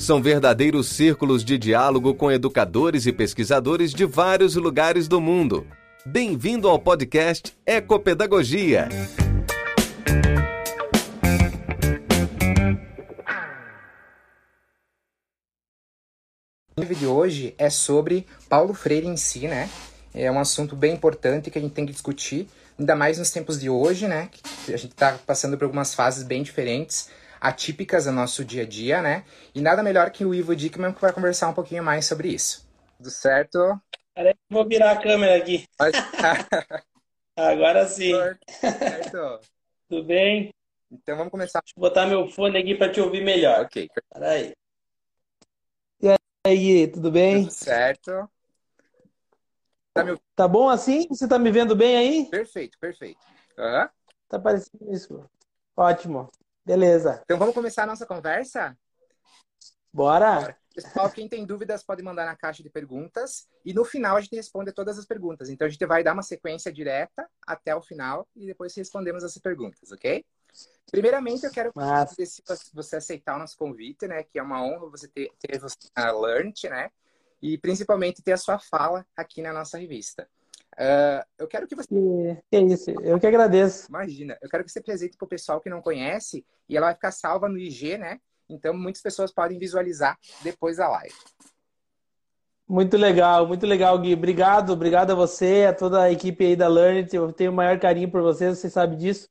São verdadeiros círculos de diálogo com educadores e pesquisadores de vários lugares do mundo. Bem-vindo ao podcast Ecopedagogia. O vídeo de hoje é sobre Paulo Freire em si, né? É um assunto bem importante que a gente tem que discutir, ainda mais nos tempos de hoje, né? Que a gente está passando por algumas fases bem diferentes, atípicas do nosso dia a dia, né? E nada melhor que o Ivo Dickman que vai conversar um pouquinho mais sobre isso. Tudo certo? Peraí, vou virar a câmera aqui. Agora sim. Certo. Tudo bem? Então vamos começar. Deixa eu botar meu fone aqui para te ouvir melhor. Ok. Peraí aí, tudo bem? Tudo certo. Tá, me... tá bom assim? Você tá me vendo bem aí? Perfeito, perfeito. Uhum. Tá parecendo isso. Ótimo. Beleza. Então vamos começar a nossa conversa? Bora. Bora. Pessoal, quem tem dúvidas pode mandar na caixa de perguntas e no final a gente responde todas as perguntas. Então a gente vai dar uma sequência direta até o final e depois respondemos as perguntas, ok? Primeiramente, eu quero Mas... você aceitar o nosso convite, né? Que é uma honra você ter, ter você na Learnt, né? E principalmente ter a sua fala aqui na nossa revista. Uh, eu quero que você. Que é isso, eu que agradeço. Imagina, eu quero que você apresente para o pessoal que não conhece e ela vai ficar salva no IG, né? Então muitas pessoas podem visualizar depois da live. Muito legal, muito legal, Gui. Obrigado, obrigado a você, a toda a equipe aí da Learn. Eu tenho o maior carinho por vocês, você sabe disso.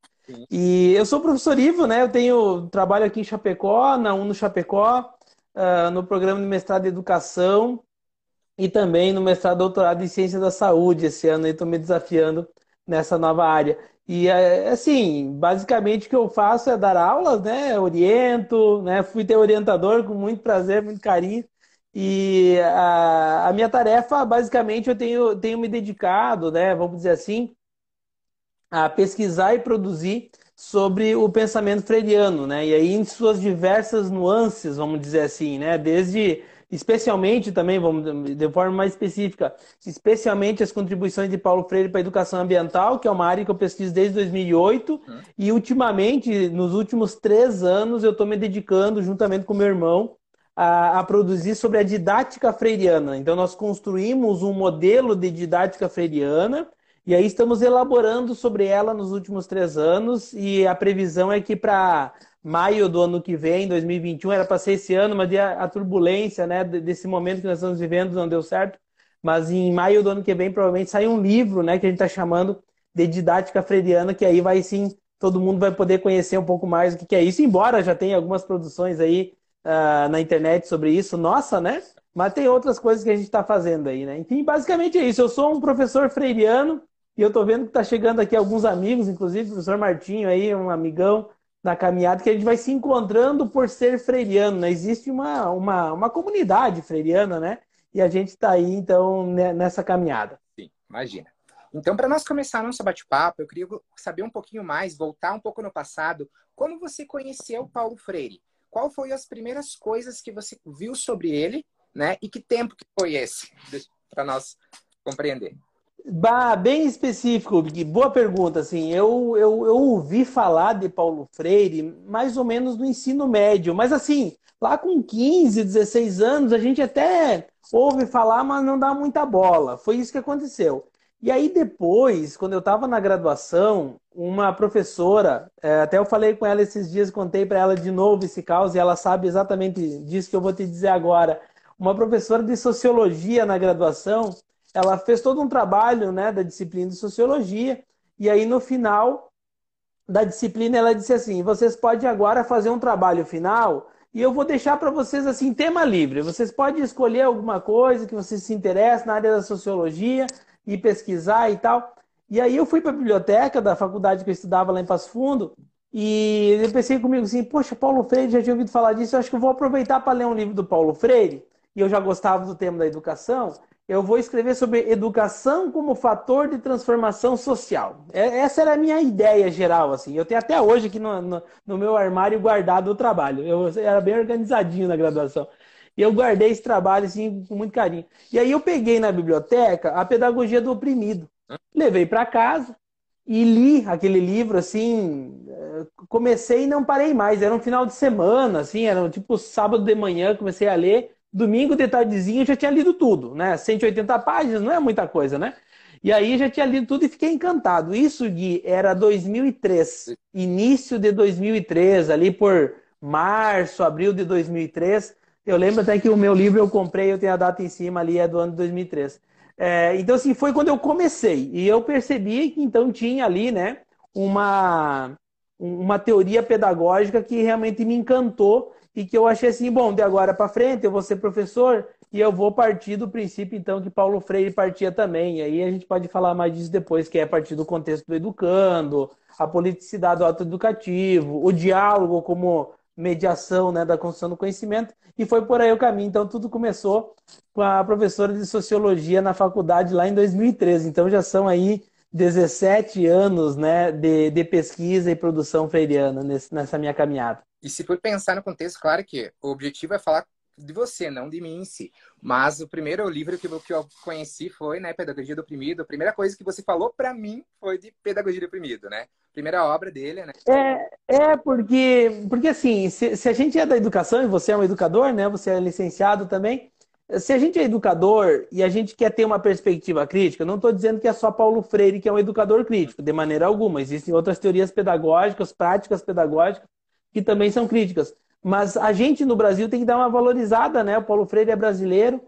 E eu sou professor Ivo, né? Eu tenho trabalho aqui em Chapecó, na UNO Chapecó, uh, no programa de mestrado em educação e também no mestrado doutorado em ciência da saúde. Esse ano estou me desafiando nessa nova área. E eh, assim, basicamente o que eu faço é dar aulas, né? Oriento, né? Fui ter orientador com muito prazer, muito carinho. E a, a minha tarefa, basicamente, eu tenho, tenho me dedicado, né? Vamos dizer assim, a pesquisar e produzir sobre o pensamento freiriano, né? E aí em suas diversas nuances, vamos dizer assim, né? Desde especialmente também, vamos de forma mais específica, especialmente as contribuições de Paulo Freire para a educação ambiental, que é uma área que eu pesquiso desde 2008, uhum. e ultimamente, nos últimos três anos, eu estou me dedicando, juntamente com meu irmão, a, a, produzir sobre a didática freiriana. Então, nós construímos um modelo de didática freiriana e aí estamos elaborando sobre ela nos últimos três anos e a previsão é que para maio do ano que vem, 2021, era para ser esse ano, mas a, a turbulência né, desse momento que nós estamos vivendo não deu certo. Mas em maio do ano que vem provavelmente sai um livro né, que a gente está chamando de didática freiriana, que aí vai sim, todo mundo vai poder conhecer um pouco mais o que, que é isso, embora já tenha algumas produções aí uh, na internet sobre isso, nossa, né? Mas tem outras coisas que a gente está fazendo aí, né? Enfim, basicamente é isso. Eu sou um professor freiriano, e eu estou vendo que está chegando aqui alguns amigos, inclusive o professor Martinho aí, um amigão na caminhada, que a gente vai se encontrando por ser freiriano. Né? Existe uma, uma, uma comunidade freiriana, né? E a gente está aí, então, nessa caminhada. Sim, imagina. Então, para nós começar nosso bate-papo, eu queria saber um pouquinho mais, voltar um pouco no passado. Como você conheceu Paulo Freire? Qual foi as primeiras coisas que você viu sobre ele, né? E que tempo que foi esse? Para nós compreender. Bah, bem específico, boa pergunta. Assim, eu, eu, eu ouvi falar de Paulo Freire mais ou menos no ensino médio, mas assim, lá com 15, 16 anos, a gente até ouve falar, mas não dá muita bola. Foi isso que aconteceu. E aí depois, quando eu estava na graduação, uma professora, é, até eu falei com ela esses dias, contei para ela de novo esse caos, e ela sabe exatamente disso que eu vou te dizer agora. Uma professora de sociologia na graduação, ela fez todo um trabalho né, da disciplina de sociologia, e aí no final da disciplina ela disse assim: vocês podem agora fazer um trabalho final e eu vou deixar para vocês assim tema livre. Vocês podem escolher alguma coisa que vocês se interessem na área da sociologia e pesquisar e tal. E aí eu fui para a biblioteca da faculdade que eu estudava lá em Passo Fundo E eu pensei comigo assim, poxa, Paulo Freire, já tinha ouvido falar disso, eu acho que eu vou aproveitar para ler um livro do Paulo Freire, e eu já gostava do tema da educação, eu vou escrever sobre educação como fator de transformação social. É, essa era a minha ideia geral, assim. Eu tenho até hoje aqui no, no, no meu armário guardado o trabalho. Eu era bem organizadinho na graduação. E eu guardei esse trabalho, assim, com muito carinho. E aí eu peguei na biblioteca a Pedagogia do Oprimido. Levei para casa e li aquele livro, assim, eh, comecei e não parei mais. Era um final de semana, assim, era tipo sábado de manhã, comecei a ler domingo de eu já tinha lido tudo, né? 180 páginas não é muita coisa, né? E aí já tinha lido tudo e fiquei encantado. Isso, Gui, era 2003, início de 2003, ali por março, abril de 2003. Eu lembro até que o meu livro eu comprei, eu tenho a data em cima ali, é do ano de 2003. É, então, assim, foi quando eu comecei. E eu percebi que então tinha ali, né, uma, uma teoria pedagógica que realmente me encantou e que eu achei assim, bom, de agora para frente eu vou ser professor e eu vou partir do princípio, então, que Paulo Freire partia também. E aí a gente pode falar mais disso depois, que é a partir do contexto do educando, a politicidade do autoeducativo, o diálogo como mediação né, da construção do conhecimento, e foi por aí o caminho. Então, tudo começou com a professora de sociologia na faculdade lá em 2013. Então, já são aí 17 anos né, de, de pesquisa e produção freiriana nesse, nessa minha caminhada. E se for pensar no contexto, claro que o objetivo é falar de você, não de mim em si. Mas o primeiro livro que eu, que eu conheci foi, né, Pedagogia do Oprimido. A primeira coisa que você falou para mim foi de Pedagogia do Oprimido, né? Primeira obra dele, né? É, é porque, porque assim, se, se a gente é da educação e você é um educador, né? Você é licenciado também. Se a gente é educador e a gente quer ter uma perspectiva crítica, não estou dizendo que é só Paulo Freire que é um educador crítico, de maneira alguma. Existem outras teorias pedagógicas, práticas pedagógicas que também são críticas. Mas a gente no Brasil tem que dar uma valorizada, né? O Paulo Freire é brasileiro.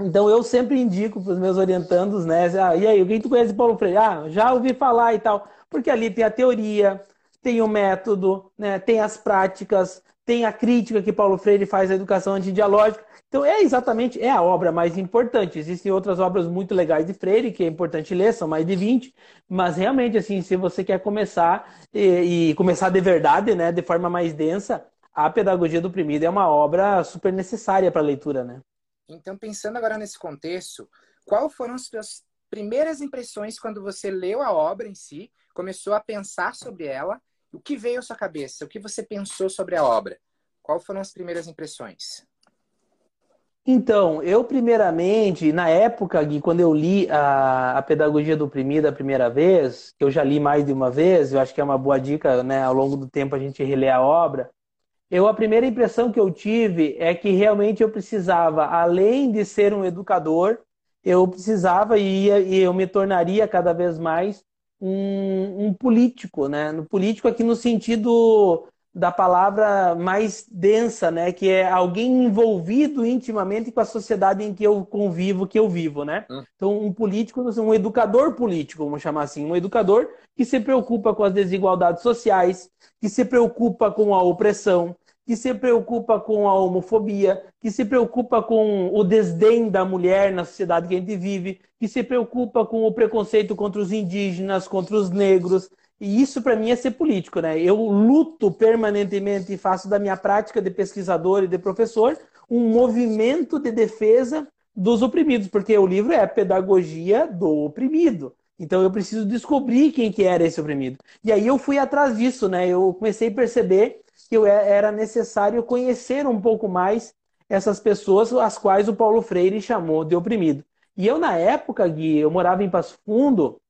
Então eu sempre indico para os meus orientandos, né? Ah, e aí, quem tu conhece Paulo Freire? Ah, já ouvi falar e tal. Porque ali tem a teoria, tem o método, né? tem as práticas, tem a crítica que Paulo Freire faz à educação antidialógica. Então é exatamente, é a obra mais importante. Existem outras obras muito legais de Freire, que é importante ler, são mais de 20, mas realmente, assim, se você quer começar e, e começar de verdade, né, de forma mais densa, a Pedagogia do Oprimido é uma obra super necessária para a leitura, né? Então, pensando agora nesse contexto, qual foram as suas primeiras impressões quando você leu a obra em si, começou a pensar sobre ela? O que veio à sua cabeça? O que você pensou sobre a obra? Qual foram as primeiras impressões? Então, eu primeiramente, na época, Gui, quando eu li a, a Pedagogia do Oprimido a primeira vez, eu já li mais de uma vez, eu acho que é uma boa dica, né, ao longo do tempo a gente reler a obra, eu a primeira impressão que eu tive é que realmente eu precisava, além de ser um educador, eu precisava e, e eu me tornaria cada vez mais um, um político, né? No político aqui no sentido da palavra mais densa, né? Que é alguém envolvido intimamente com a sociedade em que eu convivo, que eu vivo, né? Hum. Então, um político, um educador político, vamos chamar assim, um educador que se preocupa com as desigualdades sociais, que se preocupa com a opressão, que se preocupa com a homofobia, que se preocupa com o desdém da mulher na sociedade que a gente vive, que se preocupa com o preconceito contra os indígenas, contra os negros, e isso para mim é ser político, né? Eu luto permanentemente e faço da minha prática de pesquisador e de professor um movimento de defesa dos oprimidos, porque o livro é a pedagogia do oprimido. Então eu preciso descobrir quem que era esse oprimido. E aí eu fui atrás disso, né? Eu comecei a perceber que era necessário conhecer um pouco mais essas pessoas as quais o Paulo Freire chamou de oprimido. E eu na época, Gui, eu morava em Passo Fundo,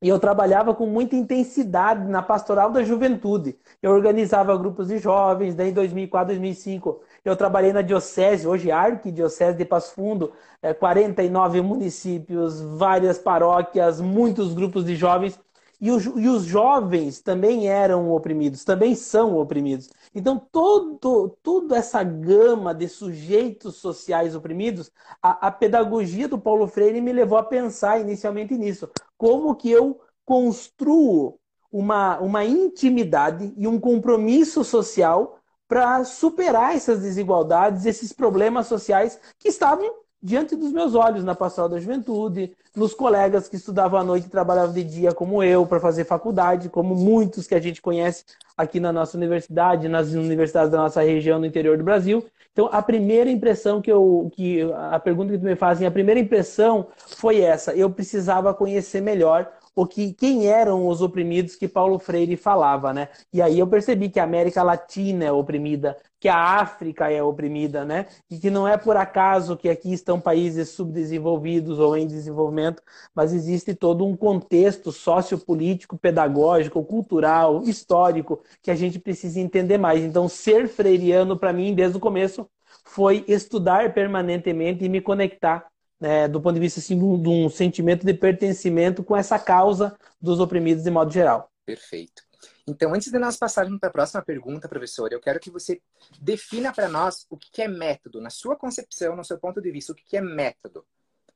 e eu trabalhava com muita intensidade na pastoral da juventude. Eu organizava grupos de jovens, daí em 2004, 2005 eu trabalhei na diocese, hoje arquidiocese de Passo Fundo, 49 municípios, várias paróquias, muitos grupos de jovens. E, o, e, os jovens também eram oprimidos, também são oprimidos. Então, todo, toda essa gama de sujeitos sociais oprimidos, a, a pedagogia do Paulo Freire me levou a pensar inicialmente nisso. Como que eu construo uma, uma intimidade e um compromisso social para superar essas desigualdades, esses problemas sociais que estavam diante dos meus olhos na pastoral da juventude, nos colegas que estudavam à noite e trabalhavam de dia, como eu, para fazer faculdade, como muitos que a gente conhece aqui na nossa universidade, nas universidades da nossa região no interior do Brasil. Então, a primeira impressão que eu, que a pergunta que tu me fazem, a primeira impressão foi essa: eu precisava conhecer melhor o que, quem eram os oprimidos que Paulo Freire falava, né? E aí eu percebi que a América Latina é oprimida, que a África é oprimida, né? E que não é por acaso que aqui estão países subdesenvolvidos ou em desenvolvimento, mas existe todo um contexto sociopolítico, pedagógico, cultural, histórico que a gente precisa entender mais. Então, ser freiriano para mim desde o começo foi estudar permanentemente e me conectar né, do ponto de vista assim, de um, de um sentimento de pertencimento com essa causa dos oprimidos de modo geral. Perfeito. Então, antes de nós passarmos para a próxima pergunta, professor, eu quero que você defina para nós o que é método, na sua concepção, no seu ponto de vista, o que é método.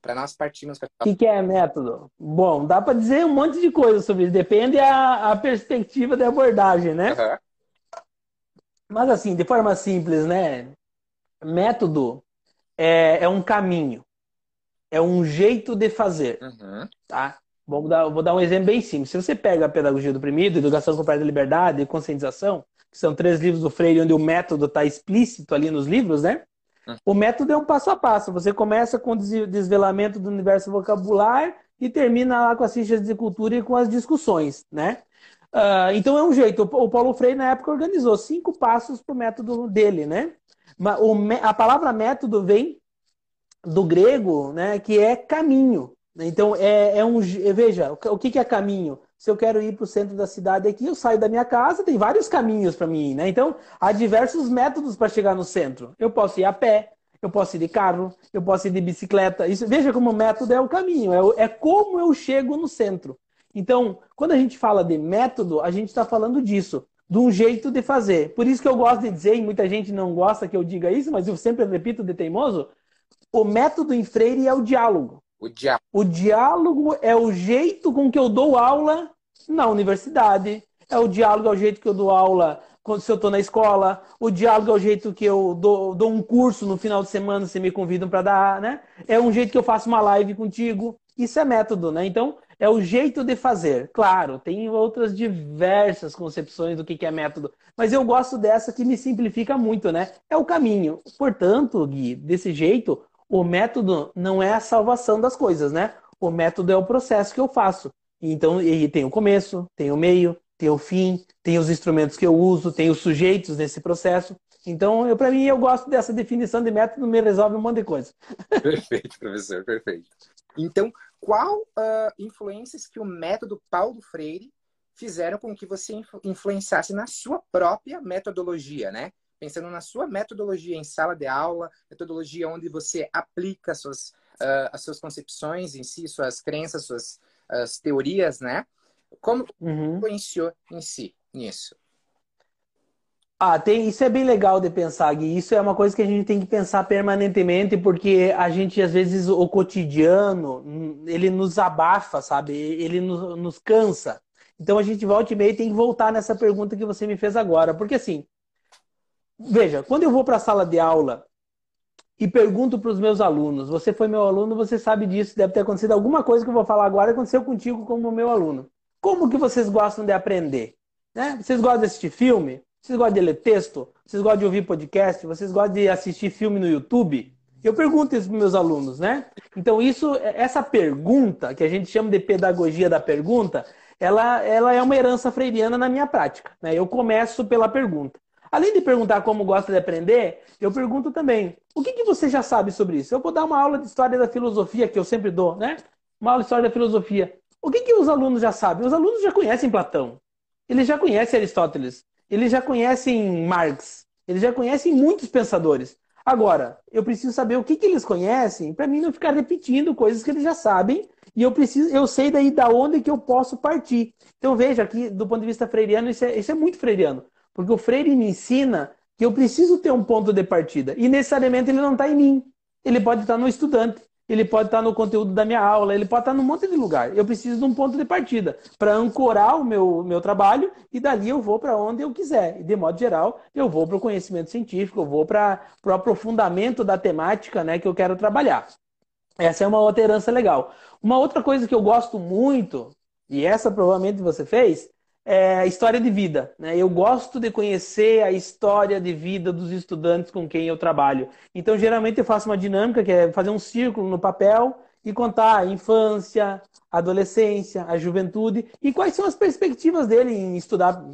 Para nós partirmos para. O que é método? Bom, dá para dizer um monte de coisa sobre isso, depende a, a perspectiva de abordagem, né? Uhum. Mas, assim, de forma simples, né? Método é, é um caminho é um jeito de fazer. Uhum. Tá? Vou dar, vou dar um exemplo bem simples. Se você pega a Pedagogia do Oprimido, Educação com da Liberdade e Conscientização, que são três livros do Freire, onde o método está explícito ali nos livros, né? Uhum. O método é um passo a passo. Você começa com o desvelamento do universo vocabular e termina lá com as fichas de cultura e com as discussões, né? Uh, então é um jeito. O Paulo Freire, na época, organizou cinco passos para o método dele, né? A palavra método vem do grego, né, que é caminho. Então, é, é um. Veja, o que, que é caminho? Se eu quero ir para o centro da cidade aqui, eu saio da minha casa, tem vários caminhos para mim né? Então, há diversos métodos para chegar no centro. Eu posso ir a pé, eu posso ir de carro, eu posso ir de bicicleta. Isso, veja como o método é o caminho, é, é como eu chego no centro. Então, quando a gente fala de método, a gente está falando disso, de um jeito de fazer. Por isso que eu gosto de dizer, e muita gente não gosta que eu diga isso, mas eu sempre repito de teimoso, o método em Freire é o diálogo. O diálogo. O diálogo é o jeito com que eu dou aula na universidade. É o diálogo, é o jeito que eu dou aula quando se eu estou na escola. O diálogo é o jeito que eu dou, dou um curso no final de semana, se me convidam para dar, né? É um jeito que eu faço uma live contigo. Isso é método, né? Então, é o jeito de fazer. Claro, tem outras diversas concepções do que é método, mas eu gosto dessa que me simplifica muito, né? É o caminho. Portanto, Gui, desse jeito, o método não é a salvação das coisas, né? O método é o processo que eu faço. Então, ele tem o começo, tem o meio, tem o fim, tem os instrumentos que eu uso, tem os sujeitos nesse processo. Então, para mim, eu gosto dessa definição de método, me resolve um monte de coisa. Perfeito, professor, perfeito. Então, qual uh, influências que o método Paulo Freire fizeram com que você influenciasse na sua própria metodologia, né? Pensando na sua metodologia em sala de aula, metodologia onde você aplica suas, uh, as suas concepções em si, suas crenças, suas as teorias, né? Como uhum. influenciou em si nisso? Ah, tem, isso é bem legal de pensar, Gui. Isso é uma coisa que a gente tem que pensar permanentemente, porque a gente, às vezes, o cotidiano, ele nos abafa, sabe? Ele nos, nos cansa. Então, a gente volta e meia tem que voltar nessa pergunta que você me fez agora. Porque, assim, Veja, quando eu vou para a sala de aula e pergunto para os meus alunos, você foi meu aluno, você sabe disso, deve ter acontecido alguma coisa que eu vou falar agora, aconteceu contigo como meu aluno. Como que vocês gostam de aprender? Né? Vocês gostam de assistir filme? Vocês gostam de ler texto? Vocês gostam de ouvir podcast? Vocês gostam de assistir filme no YouTube? Eu pergunto isso para meus alunos, né? Então, isso, essa pergunta, que a gente chama de pedagogia da pergunta, ela, ela é uma herança freiriana na minha prática. Né? Eu começo pela pergunta. Além de perguntar como gosta de aprender, eu pergunto também: o que, que você já sabe sobre isso? Eu vou dar uma aula de história da filosofia, que eu sempre dou, né? Uma aula de história da filosofia. O que, que os alunos já sabem? Os alunos já conhecem Platão, eles já conhecem Aristóteles, eles já conhecem Marx, eles já conhecem muitos pensadores. Agora, eu preciso saber o que, que eles conhecem para mim não ficar repetindo coisas que eles já sabem e eu preciso, eu sei daí da onde que eu posso partir. Então veja aqui, do ponto de vista freiriano, isso é, isso é muito freiriano. Porque o Freire me ensina que eu preciso ter um ponto de partida. E necessariamente ele não está em mim. Ele pode estar no estudante. ele pode estar no conteúdo da minha aula, ele pode estar num monte de lugar. Eu preciso de um ponto de partida para ancorar o meu, meu trabalho e dali eu vou para onde eu quiser. E, de modo geral, eu vou para o conhecimento científico, eu vou para o aprofundamento da temática né, que eu quero trabalhar. Essa é uma outra herança legal. Uma outra coisa que eu gosto muito, e essa provavelmente você fez, é, história de vida. Né? Eu gosto de conhecer a história de vida dos estudantes com quem eu trabalho. Então, geralmente, eu faço uma dinâmica que é fazer um círculo no papel e contar a infância, a adolescência, a juventude e quais são as perspectivas dele em estudar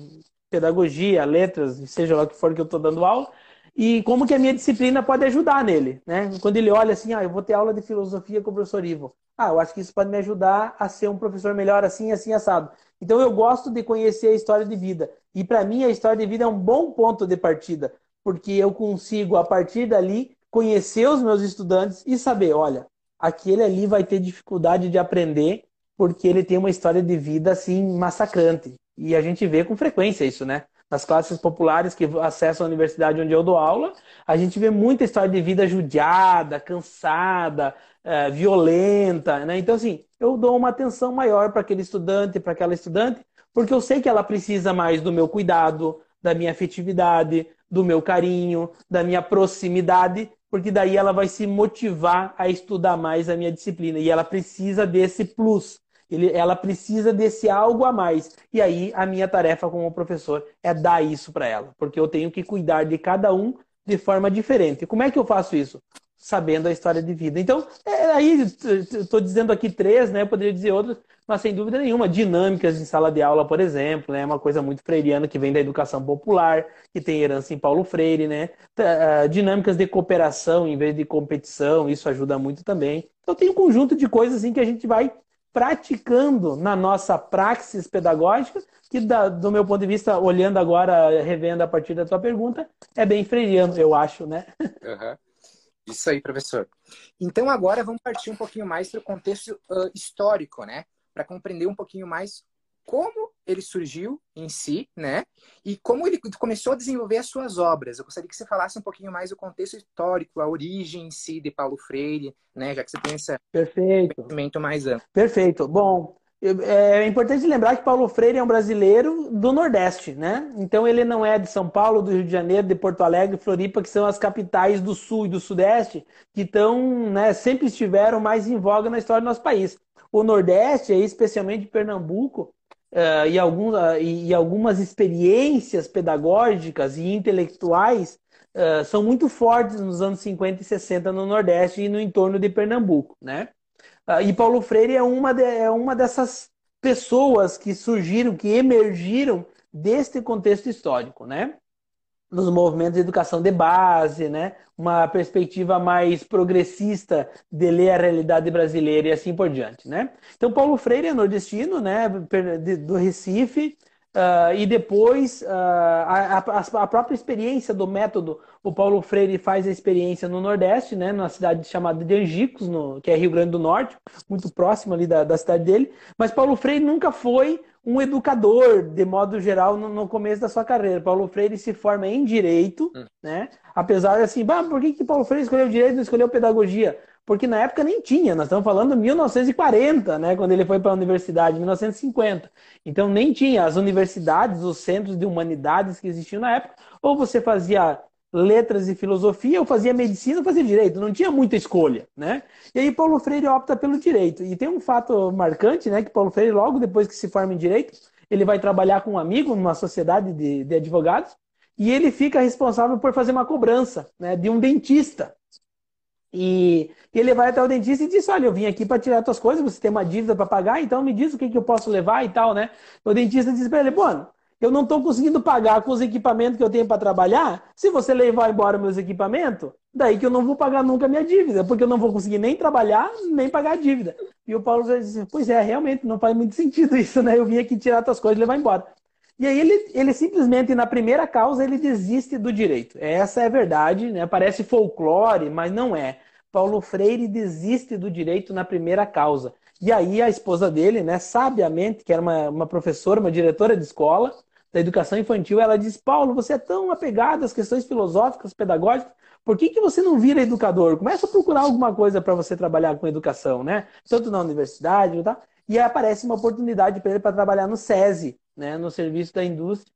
pedagogia, letras, seja lá o que for que eu estou dando aula, e como que a minha disciplina pode ajudar nele, né? Quando ele olha assim, ah, eu vou ter aula de filosofia com o professor Ivo. Ah, eu acho que isso pode me ajudar a ser um professor melhor assim, assim, assado. Então eu gosto de conhecer a história de vida. E para mim a história de vida é um bom ponto de partida, porque eu consigo a partir dali conhecer os meus estudantes e saber, olha, aquele ali vai ter dificuldade de aprender porque ele tem uma história de vida assim massacrante. E a gente vê com frequência isso, né? Nas classes populares que acessam a universidade onde eu dou aula, a gente vê muita história de vida judiada, cansada, é, violenta, né? Então, assim, eu dou uma atenção maior para aquele estudante, para aquela estudante, porque eu sei que ela precisa mais do meu cuidado, da minha afetividade, do meu carinho, da minha proximidade, porque daí ela vai se motivar a estudar mais a minha disciplina. E ela precisa desse plus. Ele, ela precisa desse algo a mais. E aí a minha tarefa como professor é dar isso para ela, porque eu tenho que cuidar de cada um de forma diferente. Como é que eu faço isso? Sabendo a história de vida. Então, é, aí estou dizendo aqui três, né? Eu poderia dizer outras, mas sem dúvida nenhuma, dinâmicas em sala de aula, por exemplo, né? Uma coisa muito freiriana que vem da educação popular, que tem herança em Paulo Freire, né? Dinâmicas de cooperação em vez de competição, isso ajuda muito também. Então tem um conjunto de coisas assim que a gente vai praticando na nossa praxis pedagógica, que da, do meu ponto de vista, olhando agora, revendo a partir da tua pergunta, é bem freiriano, eu acho, né? Uhum. Isso aí, professor. Então agora vamos partir um pouquinho mais para o contexto uh, histórico, né? Para compreender um pouquinho mais como ele surgiu em si, né? E como ele começou a desenvolver as suas obras. Eu gostaria que você falasse um pouquinho mais do contexto histórico, a origem em si de Paulo Freire, né? Já que você tem esse Perfeito. conhecimento mais amplo. Perfeito. Bom, é importante lembrar que Paulo Freire é um brasileiro do Nordeste, né? Então ele não é de São Paulo, do Rio de Janeiro, de Porto Alegre, Floripa, que são as capitais do Sul e do Sudeste, que estão, né, sempre estiveram mais em voga na história do nosso país. O Nordeste, especialmente Pernambuco, uh, e, alguns, uh, e, algumas experiências pedagógicas e intelectuais uh, são muito fortes nos anos 50 e 60 no Nordeste e no entorno de Pernambuco, né? Ah, e Paulo Freire é uma, de, é uma dessas pessoas que surgiram, que emergiram deste contexto histórico, né? Nos movimentos de educação de base, né? Uma perspectiva mais progressista de ler a realidade brasileira e assim por diante, né? Então, Paulo Freire é nordestino, né? Do Recife, Uh, e depois, uh, a, a, a, própria experiência do método, o Paulo Freire faz a experiência no Nordeste, né, numa cidade chamada de Angicos, no, que é Rio Grande do Norte, muito próximo ali da, da cidade dele. Mas Paulo Freire nunca foi um educador, de modo geral, no, no começo da sua carreira. Paulo Freire se forma em Direito, hum. né? Apesar de assim, bah, por que, que Paulo Freire escolheu Direito e não escolheu Pedagogia? Porque na época nem tinha, nós estamos falando 1940, né, quando ele foi para a universidade, 1950. Então nem tinha as universidades, os centros de humanidades que existiam na época, ou você fazia letras e filosofia, ou fazia medicina, ou fazia direito, não tinha muita escolha, né? E aí Paulo Freire opta pelo direito. E tem um fato marcante, né, que Paulo Freire logo depois que se forma em direito, ele vai trabalhar com um amigo numa sociedade de, de advogados, e ele fica responsável por fazer uma cobrança, né, de um dentista e ele vai até o dentista e diz: Olha, eu vim aqui para tirar tuas coisas, você tem uma dívida para pagar, então me diz o que, que eu posso levar e tal, né? O dentista diz para ele: Bom, eu não estou conseguindo pagar com os equipamentos que eu tenho para trabalhar. Se você levar embora meus equipamentos, daí que eu não vou pagar nunca minha dívida, porque eu não vou conseguir nem trabalhar, nem pagar a dívida. E o Paulo disse: Pois é, realmente não faz muito sentido isso, né? Eu vim aqui tirar tuas coisas e levar embora. E aí ele, ele simplesmente, na primeira causa, ele desiste do direito. Essa é a verdade, né? Parece folclore, mas não é. Paulo Freire desiste do direito na primeira causa. E aí a esposa dele, né, sabiamente, que era uma, uma professora, uma diretora de escola da educação infantil, ela diz: Paulo, você é tão apegado às questões filosóficas, pedagógicas, Por que, que você não vira educador? Começa a procurar alguma coisa para você trabalhar com educação, né? Tanto na universidade, tá? E aí aparece uma oportunidade para ele para trabalhar no SESI, né? No Serviço da Indústria,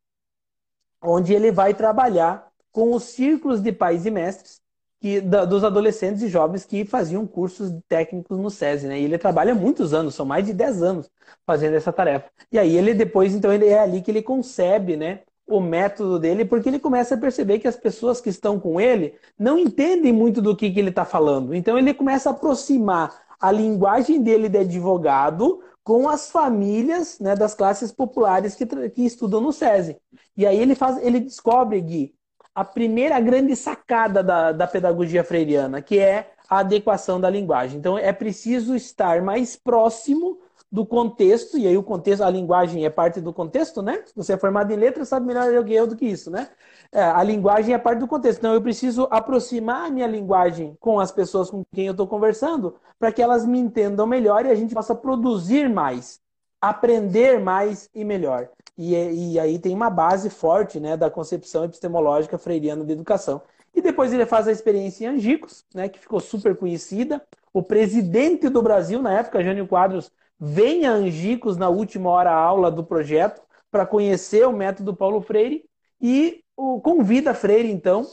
onde ele vai trabalhar com os círculos de pais e mestres que, da, dos adolescentes e jovens que faziam cursos técnicos no SESI, né? E ele trabalha muitos anos, são mais de 10 anos fazendo essa tarefa. E aí ele depois, então, ele é ali que ele concebe, né? O método dele, porque ele começa a perceber que as pessoas que estão com ele não entendem muito do que, que ele está falando. Então ele começa a aproximar a linguagem dele de advogado com as famílias né, das classes populares que, que estudam no SESI. E aí ele faz, ele descobre, Gui, a primeira grande sacada da, da pedagogia freiriana, que é a adequação da linguagem. Então, é preciso estar mais próximo do contexto, e aí o contexto, a linguagem é parte do contexto, né? Você é formado em letras, sabe melhor do que eu do que isso, né? É, a linguagem é parte do contexto. Então, eu preciso aproximar a minha linguagem com as pessoas com quem eu estou conversando, para que elas me entendam melhor e a gente possa produzir mais, aprender mais e melhor. E, e aí tem uma base forte né, da concepção epistemológica freiriana de educação. E depois ele faz a experiência em Angicos, né, que ficou super conhecida. O presidente do Brasil, na época, Jânio Quadros, vem a Angicos na última hora aula do projeto para conhecer o método Paulo Freire e o, convida Freire, então,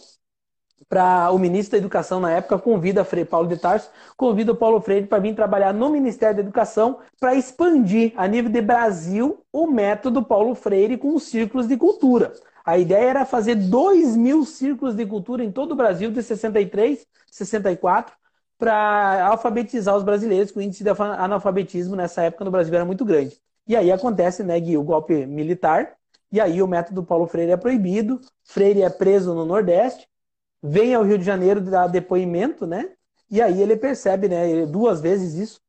para o ministro da Educação na época, convida Frei Paulo de Tarso, convida o Paulo Freire para vir trabalhar no Ministério da Educação para expandir a nível de Brasil o método Paulo Freire com os círculos de cultura. A ideia era fazer 2 mil círculos de cultura em todo o Brasil, de 63, 64, para alfabetizar os brasileiros, que o índice de analfabetismo nessa época no Brasil era muito grande. E aí acontece, né, Gui, o golpe militar, e aí o método Paulo Freire é proibido, Freire é preso no Nordeste, vem ao Rio de Janeiro dar depoimento, né? E aí ele percebe, né? Duas vezes isso.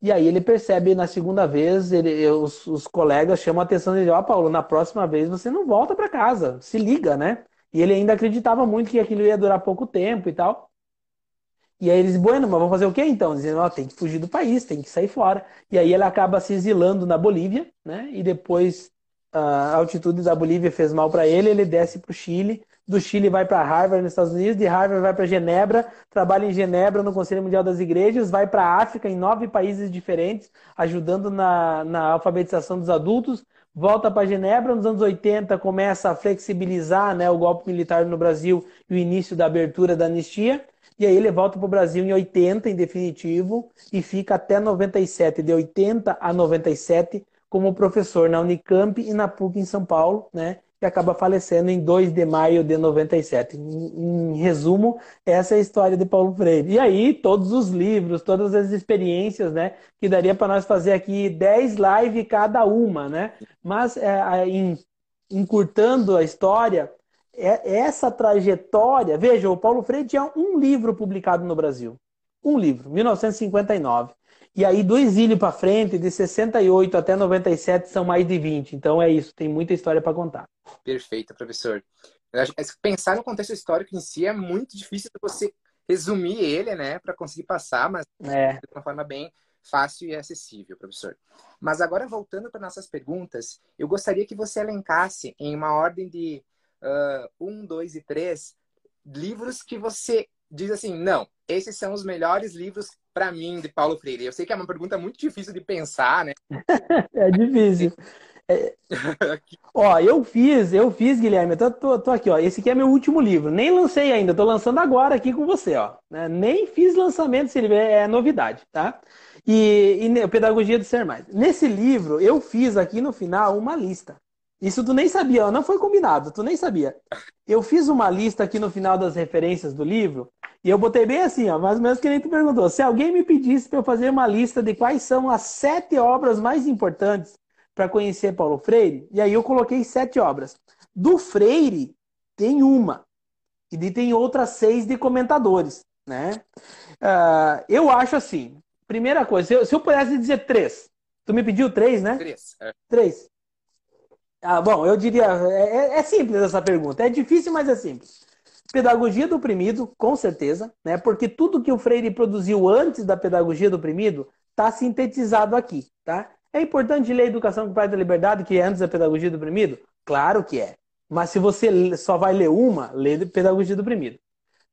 E aí ele percebe na segunda vez, ele, os, os colegas chamam a atenção dele, ó, oh, Paulo, na próxima vez você não volta para casa, se liga, né? E ele ainda acreditava muito que aquilo ia durar pouco tempo e tal. E aí eles, bueno, mas vamos fazer o quê então? Dizendo, ó, oh, tem que fugir do país, tem que sair fora. E aí ele acaba se exilando na Bolívia, né? E depois a altitude da Bolívia fez mal para ele, ele desce para o Chile. Do Chile vai para Harvard, nos Estados Unidos, de Harvard vai para Genebra, trabalha em Genebra no Conselho Mundial das Igrejas, vai para a África, em nove países diferentes, ajudando na, na alfabetização dos adultos, volta para Genebra, nos anos 80 começa a flexibilizar né, o golpe militar no Brasil e o início da abertura da anistia, e aí ele volta para o Brasil em 80, em definitivo, e fica até 97, de 80 a 97, como professor na Unicamp e na PUC em São Paulo, né? que acaba falecendo em 2 de maio de 97. Em, em resumo, essa é a história de Paulo Freire. E aí, todos os livros, todas as experiências, né? Que daria para nós fazer aqui 10 lives cada uma, né? Mas, é, em, encurtando a história, é, essa trajetória... Veja, o Paulo Freire tinha um livro publicado no Brasil. Um livro, 1959. E aí, do exílio para frente, de 68 até 97, são mais de 20. Então é isso, tem muita história para contar. Perfeito, professor. Pensar no contexto histórico em si é muito difícil você resumir ele, né, para conseguir passar, mas é. de uma forma bem fácil e acessível, professor. Mas agora, voltando para nossas perguntas, eu gostaria que você elencasse em uma ordem de uh, um, dois e três livros que você diz assim, não, esses são os melhores livros para mim de Paulo Freire. Eu sei que é uma pergunta muito difícil de pensar, né? é difícil. É... ó, eu fiz, eu fiz, Guilherme, tô, tô, tô, aqui, ó. Esse aqui é meu último livro. Nem lancei ainda, tô lançando agora aqui com você, ó. Né? Nem fiz lançamento, se ele é novidade, tá? E, e Pedagogia do Ser Mais. Nesse livro, eu fiz aqui no final uma lista. Isso tu nem sabia, não foi combinado, tu nem sabia. Eu fiz uma lista aqui no final das referências do livro e eu botei bem assim, ó, mais ou menos que nem tu perguntou. Se alguém me pedisse para eu fazer uma lista de quais são as sete obras mais importantes para conhecer Paulo Freire, e aí eu coloquei sete obras. Do Freire, tem uma. E tem outras seis de comentadores, né? Uh, eu acho assim, primeira coisa, se eu, se eu, pudesse dizer três, tu me pediu três, né? Três. É. Três. Ah, bom, eu diria, é, é, é simples essa pergunta, é difícil, mas é simples. Pedagogia do oprimido, com certeza, né? Porque tudo que o Freire produziu antes da pedagogia do oprimido está sintetizado aqui, tá? É importante ler Educação com Pai da Liberdade, que é antes da Pedagogia do Oprimido? Claro que é. Mas se você só vai ler uma, lê Pedagogia do Oprimido.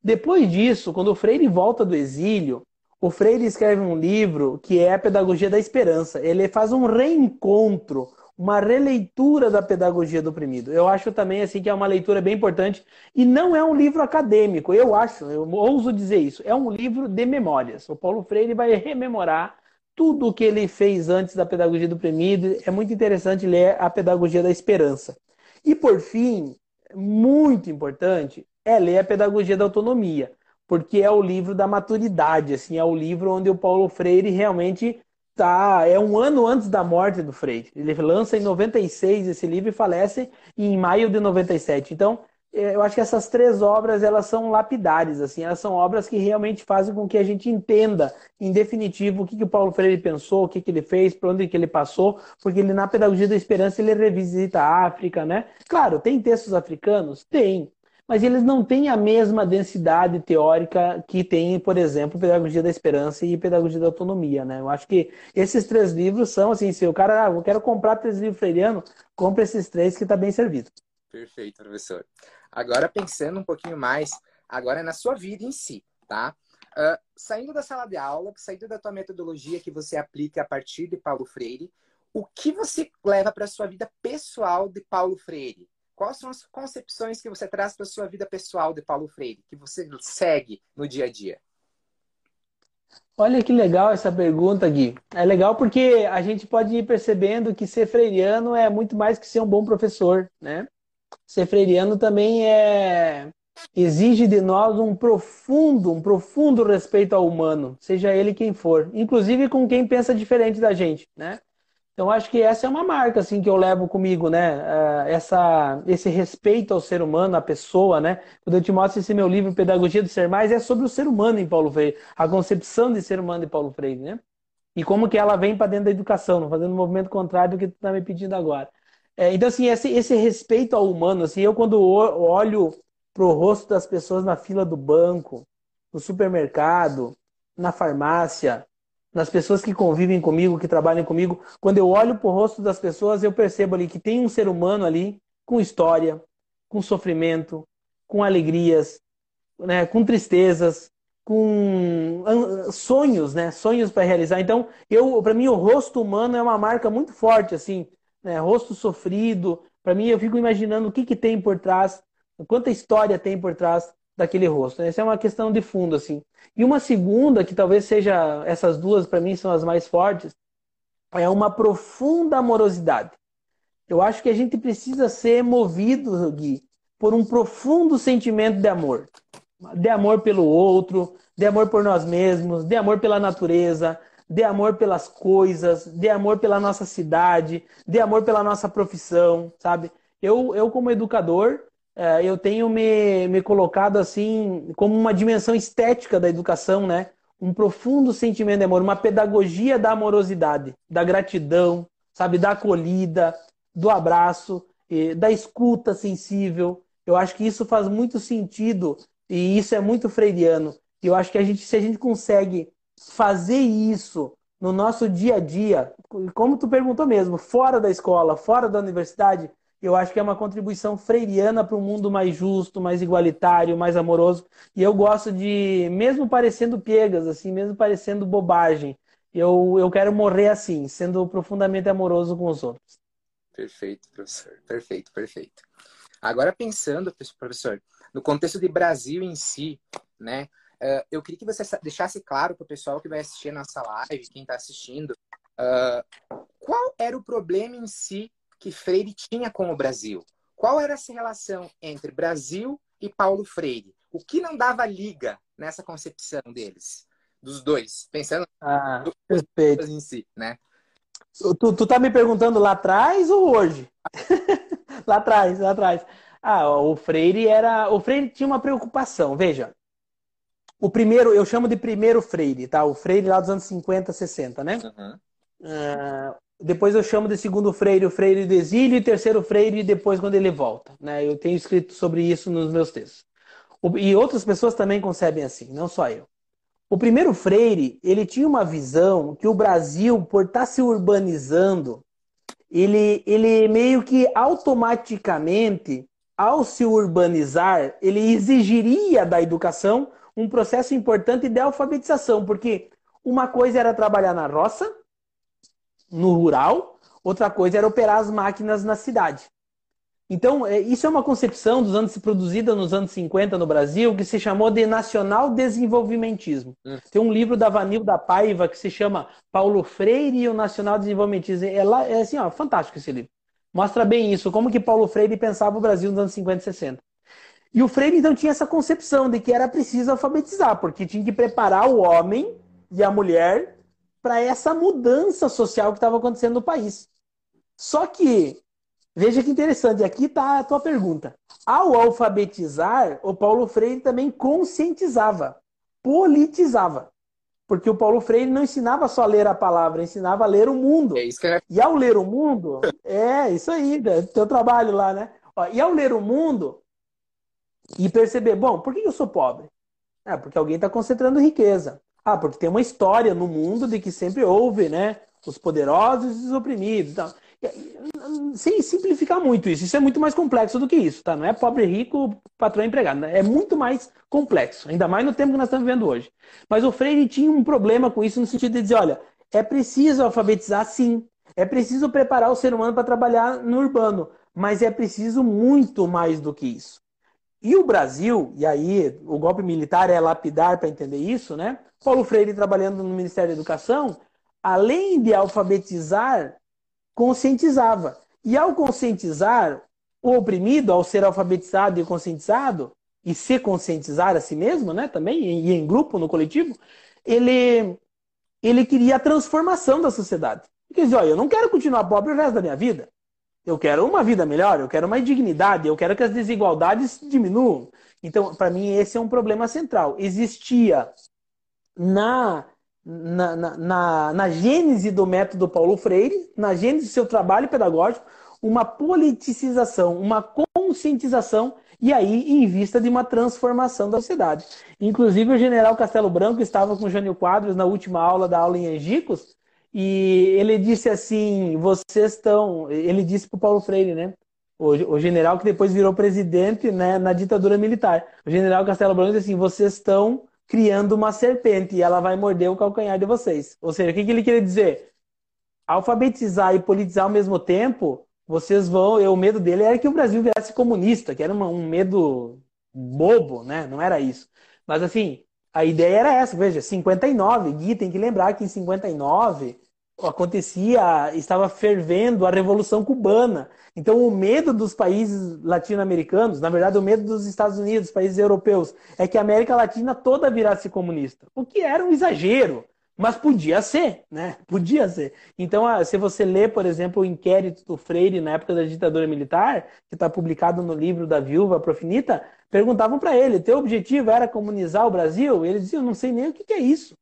Depois disso, quando o Freire volta do exílio, o Freire escreve um livro que é a Pedagogia da Esperança. Ele faz um reencontro, uma releitura da pedagogia do oprimido. Eu acho também assim que é uma leitura bem importante e não é um livro acadêmico. Eu acho, eu ouso dizer isso. É um livro de memórias. O Paulo Freire vai rememorar tudo o que ele fez antes da pedagogia do oprimido. É muito interessante ler a pedagogia da esperança. E por fim, muito importante, é ler a Pedagogia da Autonomia, porque é o livro da maturidade, assim, é o livro onde o Paulo Freire realmente tá, é um ano antes da morte do Freire. Ele lança em 96 esse livro e falece em maio de 97. Então, é, eu acho que essas três obras elas são lapidares, assim, elas são obras que realmente fazem com que a gente entenda, em definitivo, o que, que o Paulo Freire pensou, o que, que ele fez, por onde que ele passou, porque ele na Pedagogia da Esperança ele revisita a África, né? Claro, tem textos africanos? Tem, mas eles não têm a mesma densidade teórica que tem, por exemplo, Pedagogia da Esperança e Pedagogia da Autonomia, né? Eu acho que esses três livros são assim, se o cara, ah, eu quero comprar três livros freirianos, compre esses três que está bem servido. Perfeito, professor. Agora pensando um pouquinho mais, agora na sua vida em si, tá? Uh, saindo da sala de aula, saindo da tua metodologia que você aplica a partir de Paulo Freire, o que você leva para a sua vida pessoal de Paulo Freire? Quais são as concepções que você traz para a sua vida pessoal de Paulo Freire, que você segue no dia a dia? Olha que legal essa pergunta, Gui. É legal porque a gente pode ir percebendo que ser freiriano é muito mais que ser um bom professor, né? Ser freiriano também é exige de nós um profundo, um profundo respeito ao humano, seja ele quem for, inclusive com quem pensa diferente da gente, né? Então acho que essa é uma marca assim que eu levo comigo, né? Uh, essa, esse respeito ao ser humano, à pessoa, né? Quando eu te mostro esse meu livro Pedagogia do Ser Mais, é sobre o ser humano em Paulo Freire, a concepção de ser humano em Paulo Freire, né? E como que ela vem para dentro da educação, fazendo um movimento contrário do que tu está me pedindo agora. É, então assim esse, esse respeito ao humano, assim, eu quando olho pro rosto das pessoas na fila do banco, no supermercado, na farmácia, nas pessoas que convivem comigo, que trabalham comigo, quando eu olho para o rosto das pessoas, eu percebo ali que tem um ser humano ali com história, com sofrimento, com alegrias, né, com tristezas, com sonhos, né, sonhos para realizar. Então, eu, para mim, o rosto humano é uma marca muito forte, assim, né, rosto sofrido. Para mim, eu fico imaginando o que, que tem por trás, quanta história tem por trás daquele rosto. Essa é uma questão de fundo, assim. E uma segunda, que talvez seja, essas duas para mim são as mais fortes, é uma profunda amorosidade. Eu acho que a gente precisa ser movido, Gui, por um profundo sentimento de amor. De amor pelo outro, de amor por nós mesmos, de amor pela natureza, de amor pelas coisas, de amor pela nossa cidade, de amor pela nossa profissão, sabe? Eu, eu como educador, eu tenho me, me colocado assim como uma dimensão estética da educação, né? Um profundo sentimento de amor, uma pedagogia da amorosidade, da gratidão, sabe, da acolhida, do abraço, da escuta sensível. Eu acho que isso faz muito sentido e isso é muito freiriano. Eu acho que a gente, se a gente consegue fazer isso no nosso dia a dia, como tu perguntou mesmo, fora da escola, fora da universidade, eu acho que é uma contribuição freiriana para um mundo mais justo, mais igualitário, mais amoroso. E eu gosto de, mesmo parecendo piegas, assim, mesmo parecendo bobagem, eu, eu quero morrer assim, sendo profundamente amoroso com os outros. Perfeito, professor. Perfeito, perfeito. Agora pensando, professor, no contexto de Brasil em si, né? Uh, eu queria que você deixasse claro para o pessoal que vai assistir a nossa live, quem está assistindo, uh, qual era o problema em si que Freire tinha com o Brasil. Qual era essa relação entre Brasil e Paulo Freire? O que não dava liga nessa concepção deles, dos dois, pensando ah, perfeito. em si, né? Tu, tu tá me perguntando lá atrás ou hoje? lá atrás, lá atrás. Ah, o Freire era. O Freire tinha uma preocupação, veja. O primeiro, eu chamo de primeiro Freire, tá? O Freire lá dos anos 50, 60, né? Uhum. Uh, depois eu chamo de segundo freire o freire do exílio e terceiro freire depois quando ele volta. Né? Eu tenho escrito sobre isso nos meus textos. E outras pessoas também concebem assim, não só eu. O primeiro freire, ele tinha uma visão que o Brasil, por estar tá se urbanizando, ele, ele meio que automaticamente ao se urbanizar, ele exigiria da educação um processo importante de alfabetização, porque uma coisa era trabalhar na roça, no rural, outra coisa era operar as máquinas na cidade. Então, é, isso é uma concepção dos anos produzida nos anos 50 no Brasil, que se chamou de nacional desenvolvimentismo. Hum. Tem um livro da Vanilda Paiva que se chama Paulo Freire e o Nacional Desenvolvimentismo. É, lá, é assim, ó, fantástico esse livro. Mostra bem isso, como que Paulo Freire pensava o Brasil nos anos 50 e 60. E o Freire, então, tinha essa concepção de que era preciso alfabetizar, porque tinha que preparar o homem e a mulher para essa mudança social que estava acontecendo no país. Só que Veja que interessante, aqui está a tua pergunta. Ao alfabetizar, o Paulo Freire também conscientizava, politizava. Porque o Paulo Freire não ensinava só a ler a palavra, ensinava a ler o mundo. É isso que é... E ao ler o mundo, é isso aí, né? teu trabalho lá, né? Ó, e ao ler o mundo e perceber, bom, por que eu sou pobre? Ah, porque alguém está concentrando riqueza. Ah, porque tem uma história no mundo de que sempre houve, né? Os poderosos e os oprimidos. Então, sem simplificar muito isso, isso é muito mais complexo do que isso, tá? Não é pobre, rico, patrão empregado, né? é muito mais complexo, ainda mais no tempo que nós estamos vivendo hoje. Mas o Freire tinha um problema com isso no sentido de dizer, olha, é preciso alfabetizar sim, é preciso preparar o ser humano para trabalhar no urbano, mas é preciso muito mais do que isso. E o Brasil, e aí o golpe militar é lapidar para entender isso, né? Paulo Freire trabalhando no Ministério da Educação, além de alfabetizar, conscientizava. E ao conscientizar, o oprimido, ao ser alfabetizado e conscientizado, e se conscientizar a si mesmo, né, também, e em grupo, no coletivo, ele, ele queria a transformação da sociedade. Quer dizer, olha, eu não quero continuar pobre o resto da minha vida. Eu quero uma vida melhor, eu quero mais dignidade, eu quero que as desigualdades diminuam. Então, para mim, esse é um problema central. Existia na na, na, na, na gênese do método Paulo Freire, na gênese do seu trabalho pedagógico, uma politicização, uma conscientização e aí em vista de uma transformação da sociedade. Inclusive o general Castelo Branco estava com o Jânio Quadros na última aula da aula em Angicos e ele disse assim, vocês estão, ele disse para o Paulo Freire, né? O, o, general que depois virou presidente né, na ditadura militar. O general Castelo Branco disse assim, vocês estão criando uma serpente e ela vai morder o calcanhar de vocês. Ou seja, o que, que ele queria dizer? Alfabetizar e politizar ao mesmo tempo, vocês vão. Eu, o medo dele era que o Brasil virasse comunista, que era uma, um medo bobo, né? Não era isso. Mas assim, a ideia era essa. Veja, 59, Gui, tem que lembrar que em 59 acontecia, estava fervendo a Revolução Cubana. Então, o medo dos países latino-americanos, na verdade, o medo dos Estados Unidos, países europeus, é que a América Latina toda virasse comunista. O que era um exagero, mas podia ser, né? Podia ser. Então, ah, se você lê, por exemplo, o inquérito do Freire na época da ditadura militar, que está publicado no livro da viúva Profinita, perguntavam para ele: teu objetivo era comunizar o Brasil? Ele dizia: eu não sei nem o que é isso.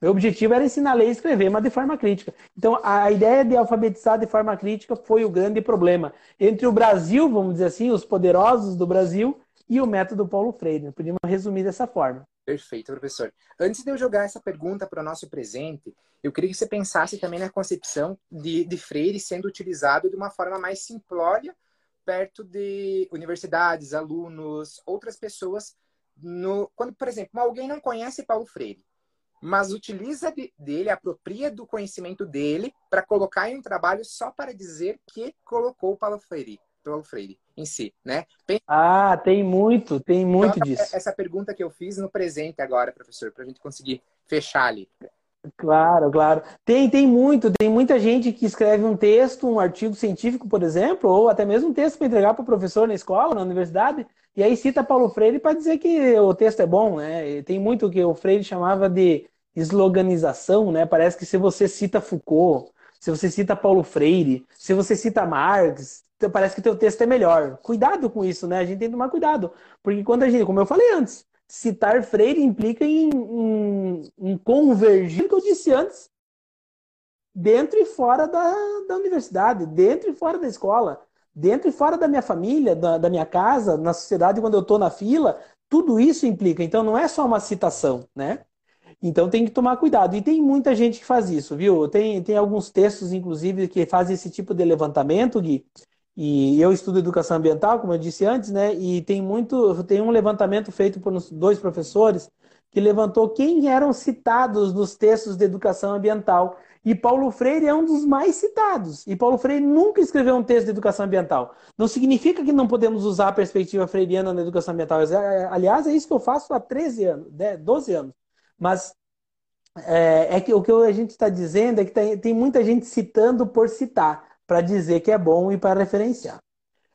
Meu objetivo era ensinar a ler e escrever, mas de forma crítica. Então, a ideia de alfabetizar de forma crítica foi o grande problema entre o Brasil, vamos dizer assim, os poderosos do Brasil, e o método Paulo Freire. Podíamos resumir dessa forma. Perfeito, professor. Antes de eu jogar essa pergunta para o nosso presente, eu queria que você pensasse também na concepção de, de Freire sendo utilizado de uma forma mais simplória perto de universidades, alunos, outras pessoas. No, quando, por exemplo, alguém não conhece Paulo Freire, mas utiliza de, dele, apropria do conhecimento dele para colocar em um trabalho só para dizer que colocou Paulo Freire, Paulo Freire em si, né? Ah, tem muito, tem muito disso. Essa pergunta que eu fiz no presente agora, professor, para a gente conseguir fechar ali. Claro, claro. Tem, tem muito, tem muita gente que escreve um texto, um artigo científico, por exemplo, ou até mesmo um texto para entregar para o professor na escola, na universidade, e aí cita Paulo Freire para dizer que o texto é bom, né? tem muito que o Freire chamava de sloganização, né? Parece que se você cita Foucault, se você cita Paulo Freire, se você cita Marx, parece que teu texto é melhor. Cuidado com isso, né? A gente tem que tomar cuidado, porque quando a gente, como eu falei antes, citar Freire implica em, em, em convergir o que eu disse antes, dentro e fora da, da universidade, dentro e fora da escola dentro e fora da minha família, da, da minha casa, na sociedade, quando eu estou na fila, tudo isso implica. Então, não é só uma citação, né? Então tem que tomar cuidado. E tem muita gente que faz isso, viu? Tem, tem alguns textos, inclusive, que fazem esse tipo de levantamento, Gui. E eu estudo educação ambiental, como eu disse antes, né? E tem muito, tem um levantamento feito por dois professores que levantou quem eram citados nos textos de educação ambiental. E Paulo Freire é um dos mais citados. E Paulo Freire nunca escreveu um texto de educação ambiental. Não significa que não podemos usar a perspectiva freiriana na educação ambiental. É, aliás, é isso que eu faço há 13 anos, 12 anos. Mas é, é que o que a gente está dizendo é que tem, tem muita gente citando por citar para dizer que é bom e para referenciar.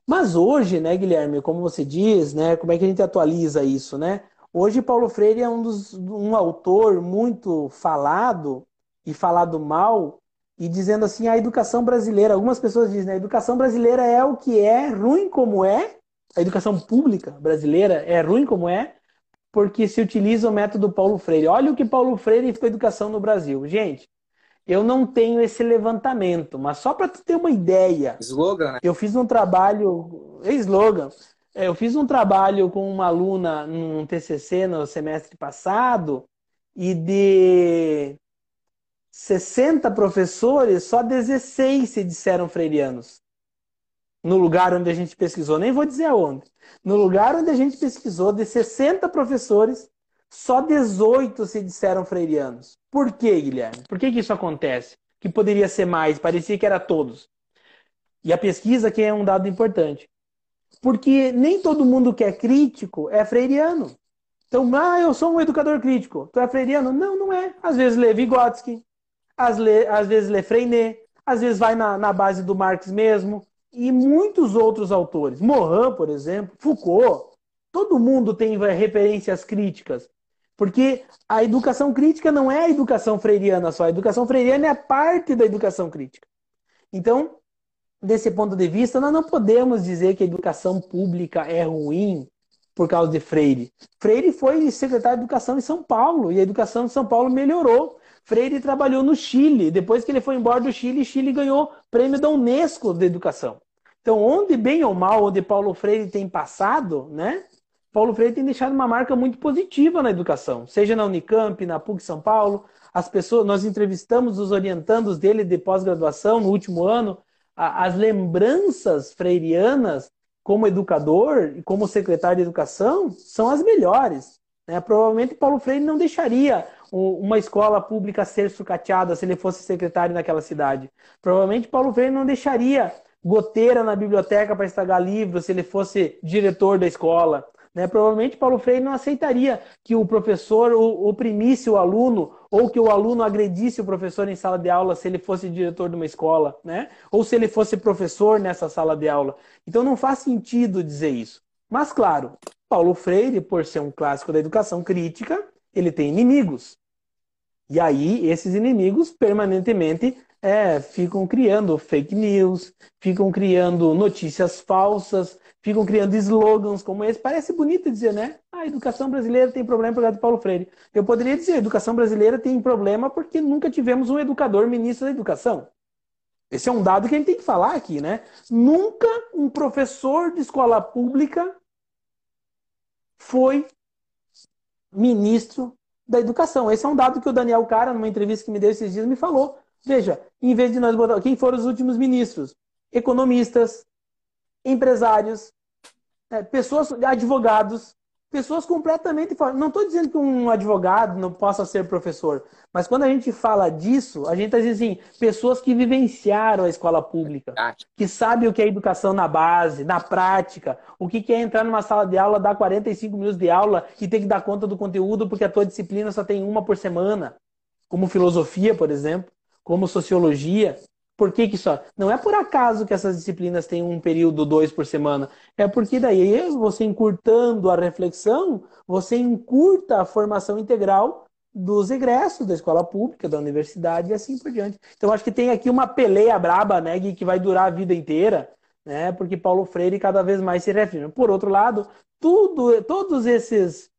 Mas hoje, né, Guilherme, como você diz, né, como é que a gente atualiza isso, né? Hoje Paulo Freire é um, dos, um autor muito falado e falado mal e dizendo assim a educação brasileira. Algumas pessoas dizem né, a educação brasileira é o que é, ruim como é. A educação pública brasileira é ruim como é, porque se utiliza o método Paulo Freire. Olha o que Paulo Freire fez com a educação no Brasil. Gente, eu não tenho esse levantamento, mas só para tu ter uma ideia. Slogan, né? Eu fiz um trabalho. É slogan. É, eu fiz um trabalho com uma aluna num TCC no semestre passado e de 60 professores, só 16 se disseram freirianos. No lugar onde a gente pesquisou, nem vou dizer aonde. No lugar onde a gente pesquisou, de 60 professores, só 18 se disseram freirianos. Por quê, Guilherme? Por que, que isso acontece? Que poderia ser mais, parecia que era todos. E a pesquisa que é um dado importante. Porque nem todo mundo que é crítico é freiriano. Então, ah, eu sou um educador crítico. Tu é freiriano? Não, não é. Às vezes lê Vygotsky, às, lê, às vezes lê Freinet, às vezes vai na, na base do Marx mesmo, e muitos outros autores. Morin, por exemplo, Foucault. Todo mundo tem referências críticas. Porque a educação crítica não é a educação freiriana só. A educação freiriana é parte da educação crítica. Então, desse ponto de vista, nós não podemos dizer que a educação pública é ruim por causa de Freire. Freire foi secretário de Educação em São Paulo e a educação de São Paulo melhorou. Freire trabalhou no Chile. Depois que ele foi embora do Chile, Chile ganhou prêmio da Unesco de educação. Então, onde bem ou mal, onde Paulo Freire tem passado, né? Paulo Freire tem deixado uma marca muito positiva na educação, seja na Unicamp, na PUC São Paulo. As pessoas, nós entrevistamos os orientandos dele de pós-graduação no último ano. As lembranças freirianas como educador e como secretário de educação são as melhores. Né? Provavelmente Paulo Freire não deixaria uma escola pública ser sucateada se ele fosse secretário naquela cidade. Provavelmente Paulo Freire não deixaria goteira na biblioteca para estragar livros se ele fosse diretor da escola. Né? Provavelmente Paulo Freire não aceitaria que o professor oprimisse o aluno ou que o aluno agredisse o professor em sala de aula se ele fosse diretor de uma escola, né? ou se ele fosse professor nessa sala de aula. Então não faz sentido dizer isso. Mas, claro, Paulo Freire, por ser um clássico da educação crítica, ele tem inimigos. E aí, esses inimigos permanentemente é, ficam criando fake news, ficam criando notícias falsas, ficam criando slogans como esse. Parece bonito dizer, né? Ah, a educação brasileira tem problema por causa do Paulo Freire. Eu poderia dizer, a educação brasileira tem problema porque nunca tivemos um educador ministro da educação. Esse é um dado que a gente tem que falar aqui, né? Nunca um professor de escola pública foi ministro da educação. Esse é um dado que o Daniel Cara, numa entrevista que me deu esses dias, me falou. Veja, em vez de nós botar. Quem foram os últimos ministros? Economistas, empresários, é, pessoas, advogados, pessoas completamente fora. Não estou dizendo que um advogado não possa ser professor, mas quando a gente fala disso, a gente está dizendo assim, pessoas que vivenciaram a escola pública, que sabem o que é educação na base, na prática, o que é entrar numa sala de aula, dar 45 minutos de aula e ter que dar conta do conteúdo porque a tua disciplina só tem uma por semana, como filosofia, por exemplo, como sociologia. Por que, que só? Não é por acaso que essas disciplinas têm um período, dois por semana. É porque daí você encurtando a reflexão, você encurta a formação integral dos egressos da escola pública, da universidade e assim por diante. Então acho que tem aqui uma peleia braba, né, que vai durar a vida inteira, né, porque Paulo Freire cada vez mais se refirma. Por outro lado, tudo, todos esses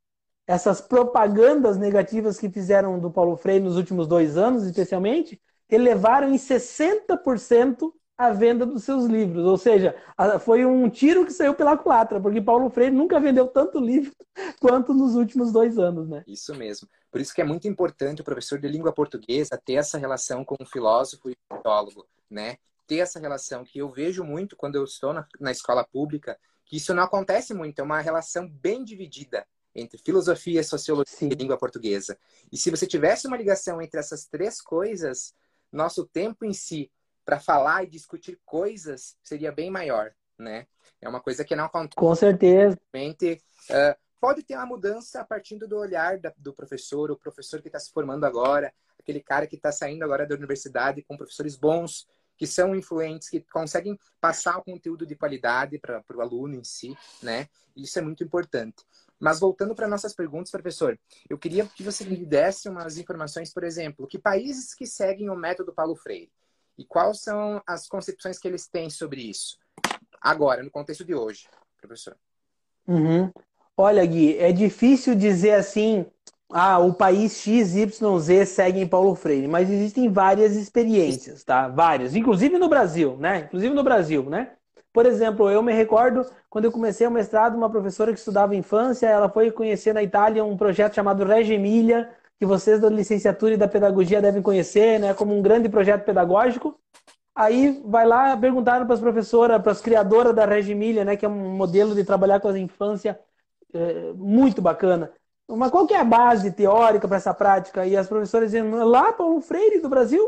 essas propagandas negativas que fizeram do Paulo Freire nos últimos dois anos, especialmente, elevaram em 60% a venda dos seus livros. Ou seja, foi um tiro que saiu pela culatra, porque Paulo Freire nunca vendeu tanto livro quanto nos últimos dois anos, né? Isso mesmo. Por isso que é muito importante o professor de língua portuguesa ter essa relação com o filósofo e o teólogo, né? ter essa relação que eu vejo muito quando eu estou na, na escola pública, que isso não acontece muito, é uma relação bem dividida entre filosofia, sociologia Sim. e língua portuguesa. E se você tivesse uma ligação entre essas três coisas, nosso tempo em si para falar e discutir coisas seria bem maior, né? É uma coisa que não acontece. Com certeza. Uh, pode ter uma mudança a partir do olhar da, do professor, o professor que está se formando agora, aquele cara que está saindo agora da universidade com professores bons, que são influentes, que conseguem passar o conteúdo de qualidade para o aluno em si, né? Isso é muito importante. Mas voltando para nossas perguntas, professor, eu queria que você me desse umas informações, por exemplo, que países que seguem o método Paulo Freire e quais são as concepções que eles têm sobre isso agora, no contexto de hoje, professor? Uhum. Olha, Gui, é difícil dizer assim, ah, o país XYZ segue em Paulo Freire, mas existem várias experiências, tá? Várias, inclusive no Brasil, né? Inclusive no Brasil, né? Por exemplo, eu me recordo quando eu comecei o mestrado, uma professora que estudava infância, ela foi conhecer na Itália um projeto chamado Reggio Emilia, que vocês da licenciatura e da pedagogia devem conhecer, né, como um grande projeto pedagógico. Aí vai lá perguntaram para as professoras, para as criadoras da Reggio Emilia, né, que é um modelo de trabalhar com a infância é, muito bacana. Mas qual que é a base teórica para essa prática? E as professoras dizendo, lá Paulo Freire do Brasil.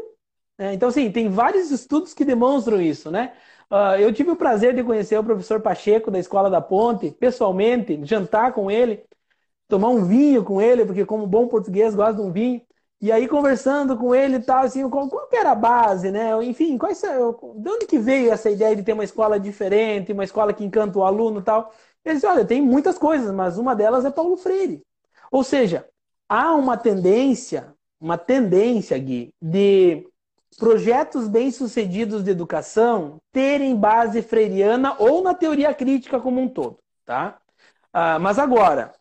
É, então, sim, tem vários estudos que demonstram isso, né? Uh, eu tive o prazer de conhecer o professor Pacheco da Escola da Ponte, pessoalmente, jantar com ele, tomar um vinho com ele, porque como bom português gosta de um vinho. E aí conversando com ele tal, assim, qual, qual era a base, né? Enfim, quais, de onde que veio essa ideia de ter uma escola diferente, uma escola que encanta o aluno e tal? Ele disse, olha, tem muitas coisas, mas uma delas é Paulo Freire. Ou seja, há uma tendência, uma tendência, Gui, de projetos bem-sucedidos de educação terem base freiriana ou na teoria crítica como um todo, tá? Ah, mas agora,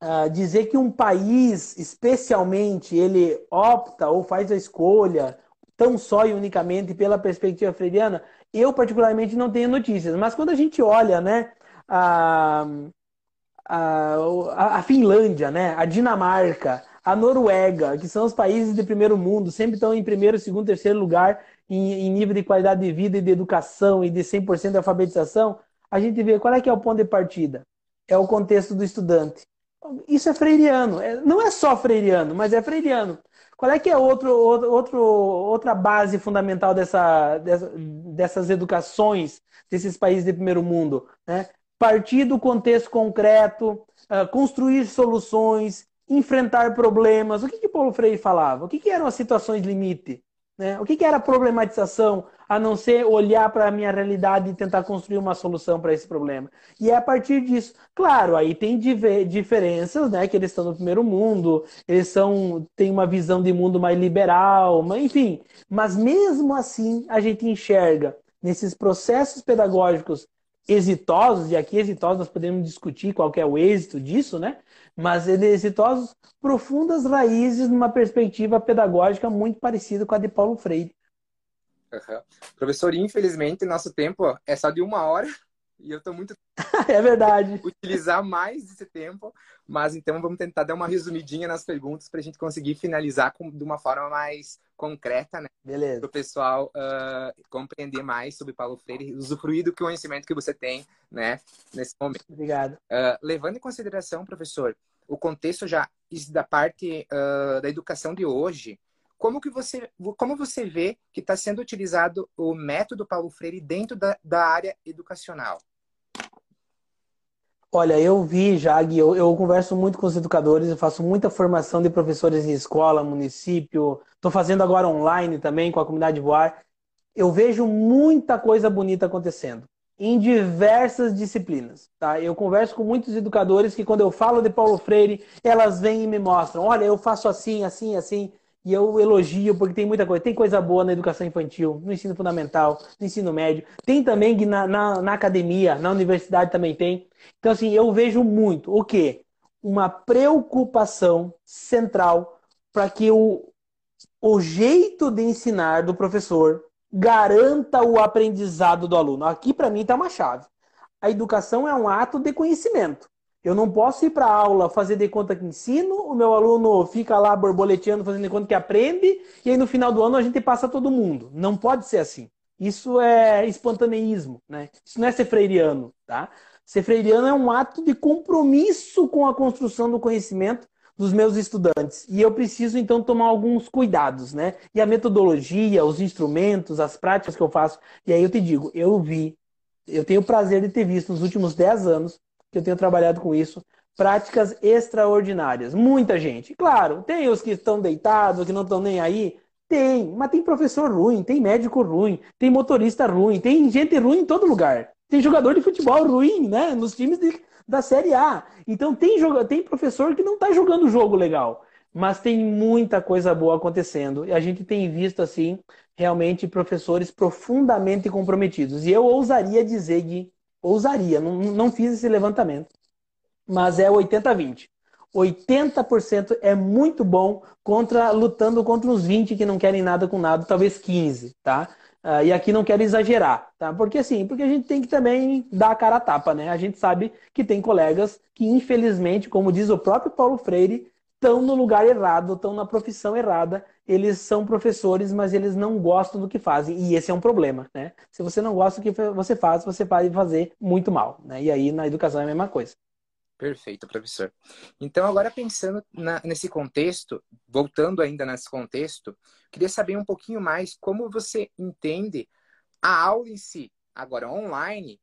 ah, dizer que um país, especialmente, ele opta ou faz a escolha tão só e unicamente pela perspectiva freiriana, eu particularmente não tenho notícias. Mas quando a gente olha, né, a, a, a Finlândia, né, a Dinamarca, a Noruega, que são os países de primeiro mundo, sempre estão em primeiro, segundo, terceiro lugar em, em nível de qualidade de vida e de educação e de 100% de alfabetização, a gente vê qual é que é o ponto de partida. É o contexto do estudante. Isso é freiriano. É, não é só freiriano, mas é freiriano. Qual é que é outro, outro, outra base fundamental dessa, dessa, dessas educações desses países de primeiro mundo? Né? Partir do contexto concreto, uh, construir soluções, enfrentar problemas. O que, que Paulo Freire falava? O que, que eram as situações limite? Né? O que, que era problematização, a não ser olhar para a minha realidade e tentar construir uma solução para esse problema? E é a partir disso, claro, aí tem diferenças, né? Que eles estão no primeiro mundo, eles são, têm uma visão de mundo mais liberal, enfim. Mas mesmo assim, a gente enxerga nesses processos pedagógicos exitosos, e aqui exitosos nós podemos discutir qual é o êxito disso, né? mas exitosos, profundas raízes numa perspectiva pedagógica muito parecida com a de Paulo Freire. Uhum. Professor, infelizmente, nosso tempo é só de uma hora e eu estou muito. é verdade. Utilizar mais esse tempo, mas então vamos tentar dar uma resumidinha nas perguntas para a gente conseguir finalizar com, de uma forma mais concreta, né? Beleza. Para o pessoal uh, compreender mais sobre Paulo Freire, usufruir do conhecimento que você tem, né, nesse momento. Obrigado. Uh, levando em consideração, professor, o contexto já da parte uh, da educação de hoje, como que você, como você vê que está sendo utilizado o método Paulo Freire dentro da, da área educacional? Olha, eu vi, Jag, eu, eu converso muito com os educadores, eu faço muita formação de professores em escola, município, estou fazendo agora online também com a comunidade voar. Eu vejo muita coisa bonita acontecendo em diversas disciplinas. Tá? Eu converso com muitos educadores que, quando eu falo de Paulo Freire, elas vêm e me mostram: olha, eu faço assim, assim, assim. E eu elogio, porque tem muita coisa. Tem coisa boa na educação infantil, no ensino fundamental, no ensino médio. Tem também na, na, na academia, na universidade também tem. Então, assim, eu vejo muito o quê? Uma preocupação central para que o, o jeito de ensinar do professor garanta o aprendizado do aluno. Aqui, para mim, está uma chave. A educação é um ato de conhecimento. Eu não posso ir para aula fazer de conta que ensino, o meu aluno fica lá borboleteando, fazendo de conta que aprende, e aí no final do ano a gente passa todo mundo. Não pode ser assim. Isso é espontaneísmo, né? Isso não é ser freiriano, tá? Ser freiriano é um ato de compromisso com a construção do conhecimento dos meus estudantes. E eu preciso, então, tomar alguns cuidados, né? E a metodologia, os instrumentos, as práticas que eu faço. E aí eu te digo, eu vi, eu tenho o prazer de ter visto nos últimos 10 anos que eu tenho trabalhado com isso, práticas extraordinárias. Muita gente. Claro, tem os que estão deitados, que não estão nem aí. Tem, mas tem professor ruim, tem médico ruim, tem motorista ruim, tem gente ruim em todo lugar. Tem jogador de futebol ruim, né? Nos times de, da Série A. Então tem, tem professor que não está jogando o jogo legal. Mas tem muita coisa boa acontecendo. E a gente tem visto, assim, realmente professores profundamente comprometidos. E eu ousaria dizer, Gui, ousaria, não, não fiz esse levantamento, mas é 80-20. 80% é muito bom contra lutando contra uns 20 que não querem nada com nada, talvez 15, tá? Uh, e aqui não quero exagerar, tá? Porque assim, porque a gente tem que também dar a cara a tapa, né? A gente sabe que tem colegas que, infelizmente, como diz o próprio Paulo Freire, estão no lugar errado, estão na profissão errada. Eles são professores, mas eles não gostam do que fazem. E esse é um problema, né? Se você não gosta do que você faz, você pode fazer muito mal, né? E aí na educação é a mesma coisa. Perfeito, professor. Então, agora pensando na, nesse contexto, voltando ainda nesse contexto, queria saber um pouquinho mais como você entende a aula em si, agora online,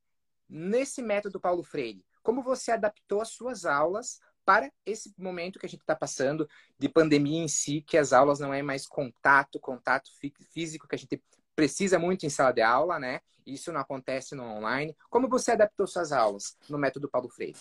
nesse método Paulo Freire. Como você adaptou as suas aulas para esse momento que a gente está passando de pandemia em si, que as aulas não é mais contato, contato físico que a gente precisa muito em sala de aula, né? Isso não acontece no online. Como você adaptou suas aulas no método Paulo Freire?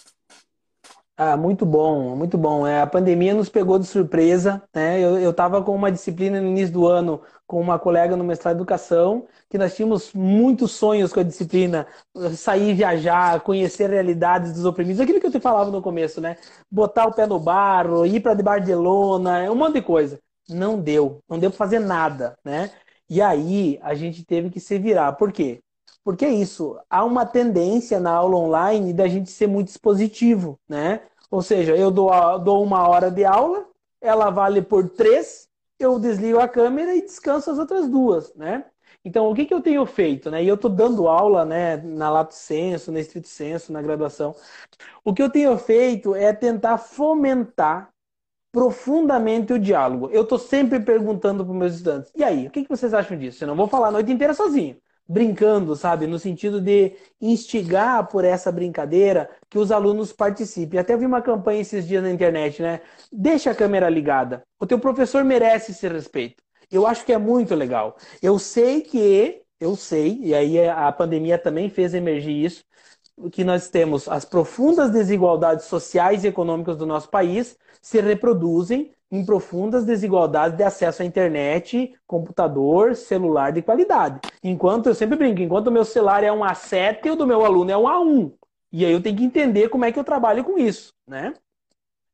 Ah, muito bom, muito bom. É, a pandemia nos pegou de surpresa, né? Eu estava com uma disciplina no início do ano com uma colega no mestrado de educação, que nós tínhamos muitos sonhos com a disciplina, sair viajar, conhecer realidades dos oprimidos, aquilo que eu te falava no começo, né? Botar o pé no barro, ir para de lona, um monte de coisa. Não deu, não deu para fazer nada, né? E aí a gente teve que se virar. Por quê? Porque é isso, há uma tendência na aula online da gente ser muito expositivo, né? Ou seja, eu dou, dou uma hora de aula, ela vale por três, eu desligo a câmera e descanso as outras duas, né? Então, o que, que eu tenho feito? Né? E eu estou dando aula né, na Lato Senso, na Estrito Senso, na graduação. O que eu tenho feito é tentar fomentar profundamente o diálogo. Eu estou sempre perguntando para os meus estudantes: e aí, o que, que vocês acham disso? Eu não vou falar a noite inteira sozinho brincando, sabe? No sentido de instigar por essa brincadeira que os alunos participem. Até vi uma campanha esses dias na internet, né? Deixa a câmera ligada. O teu professor merece esse respeito. Eu acho que é muito legal. Eu sei que, eu sei, e aí a pandemia também fez emergir isso, que nós temos as profundas desigualdades sociais e econômicas do nosso país se reproduzem em profundas desigualdades de acesso à internet, computador, celular de qualidade. Enquanto eu sempre brinco, enquanto o meu celular é um A7, o do meu aluno é um A1. E aí eu tenho que entender como é que eu trabalho com isso, né?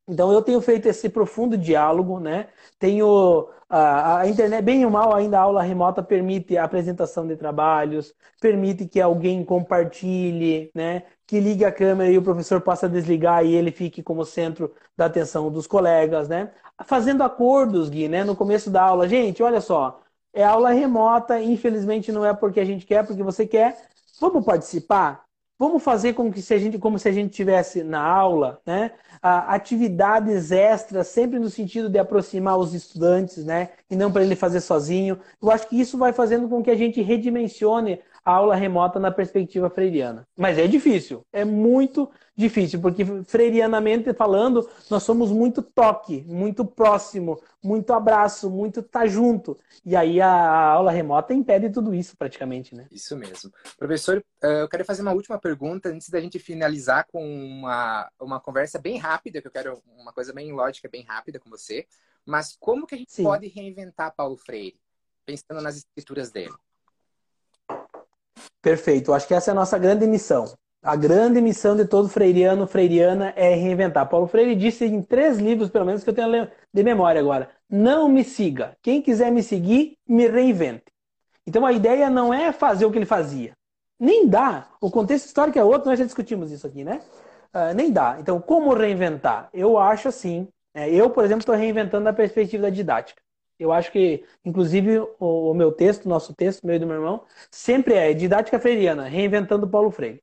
Então eu tenho feito esse profundo diálogo, né? Tenho a, a, internet, bem ou mal, ainda a aula remota permite a apresentação de trabalhos, permite que alguém compartilhe, né? Que ligue a câmera e o professor possa desligar e ele fique como centro da atenção dos colegas, né? Fazendo acordos, Gui, né? No começo da aula, gente, olha só, é aula remota, infelizmente não é porque a gente quer, porque você quer. Vamos participar? Vamos fazer como, que se a gente, como se a gente estivesse na aula, né? atividades extras, sempre no sentido de aproximar os estudantes, né? E não para ele fazer sozinho. Eu acho que isso vai fazendo com que a gente redimensione a aula remota na perspectiva freiriana. Mas é difícil, é muito difícil, porque freirianamente falando, nós somos muito toque, muito próximo, muito abraço, muito tá junto. E aí a aula remota impede tudo isso praticamente, né? Isso mesmo. Professor, eh, eu quero fazer uma última pergunta antes da gente finalizar com uma, uma conversa bem rápida, que eu quero uma coisa bem lógica, bem rápida com você. Mas como que a gente Sim. pode reinventar Paulo Freire, pensando nas escrituras dele? Perfeito. Acho que essa é a nossa grande missão. A grande missão de todo freiriano, freiriana, é reinventar. Paulo Freire disse em três livros, pelo menos, que eu tenho de memória agora: Não me siga. Quem quiser me seguir, me reinvente. Então a ideia não é fazer o que ele fazia. Nem dá. O contexto histórico é outro, nós já discutimos isso aqui, né? Uh, nem dá. Então, como reinventar? Eu acho assim. É, eu, por exemplo, estou reinventando a perspectiva da didática. Eu acho que, inclusive, o, meu texto, nosso texto, meu e do meu irmão, sempre é didática freiriana, reinventando Paulo Freire.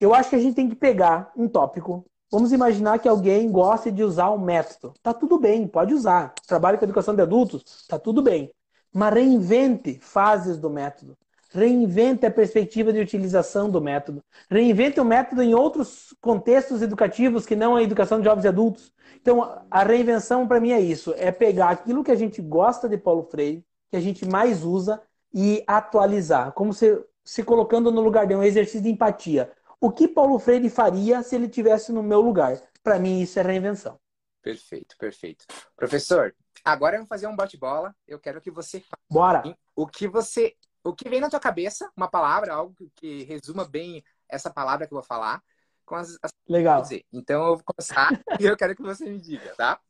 Eu acho que a gente tem que pegar um tópico. Vamos imaginar que alguém gosta de usar um método. Tá tudo bem, pode usar. Trabalho com educação de adultos, tá tudo bem. Mas reinvente fases do método. Reinvente a perspectiva de utilização do método. Reinvente o método em outros contextos educativos que não a educação de jovens e adultos. Então, a reinvenção para mim é isso: é pegar aquilo que a gente gosta de Paulo Freire, que a gente mais usa, e atualizar, como se, se colocando no lugar de um exercício de empatia. O que Paulo Freire faria se ele tivesse no meu lugar? Para mim, isso é reinvenção. Perfeito, perfeito. Professor, agora vamos fazer um bate-bola. Eu quero que você. Bora! O que você. O que vem na tua cabeça, uma palavra, algo que resuma bem essa palavra que eu vou falar com as, as... Legal. Então eu vou começar e eu quero que você me diga, tá?